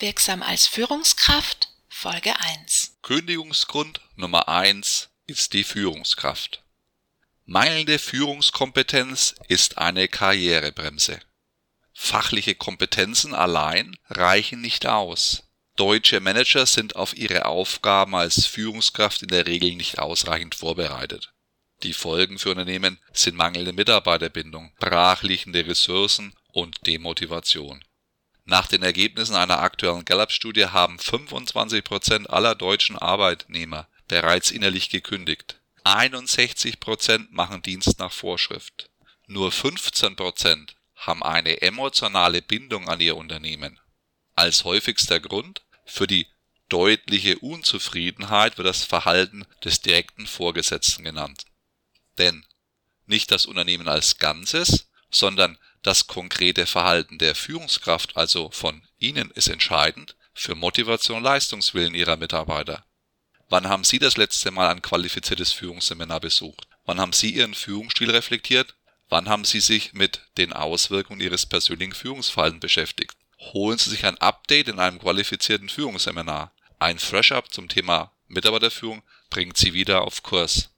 Wirksam als Führungskraft Folge 1. Kündigungsgrund Nummer 1 ist die Führungskraft. Mangelnde Führungskompetenz ist eine Karrierebremse. Fachliche Kompetenzen allein reichen nicht aus. Deutsche Manager sind auf ihre Aufgaben als Führungskraft in der Regel nicht ausreichend vorbereitet. Die Folgen für Unternehmen sind mangelnde Mitarbeiterbindung, brachliegende Ressourcen und Demotivation. Nach den Ergebnissen einer aktuellen Gallup-Studie haben 25 Prozent aller deutschen Arbeitnehmer bereits innerlich gekündigt. 61 Prozent machen Dienst nach Vorschrift. Nur 15 Prozent haben eine emotionale Bindung an ihr Unternehmen. Als häufigster Grund für die deutliche Unzufriedenheit wird das Verhalten des direkten Vorgesetzten genannt. Denn nicht das Unternehmen als Ganzes, sondern das konkrete Verhalten der Führungskraft, also von Ihnen, ist entscheidend für Motivation und Leistungswillen Ihrer Mitarbeiter. Wann haben Sie das letzte Mal ein qualifiziertes Führungsseminar besucht? Wann haben Sie Ihren Führungsstil reflektiert? Wann haben Sie sich mit den Auswirkungen Ihres persönlichen Führungsverhaltens beschäftigt? Holen Sie sich ein Update in einem qualifizierten Führungsseminar. Ein Fresh-Up zum Thema Mitarbeiterführung bringt Sie wieder auf Kurs.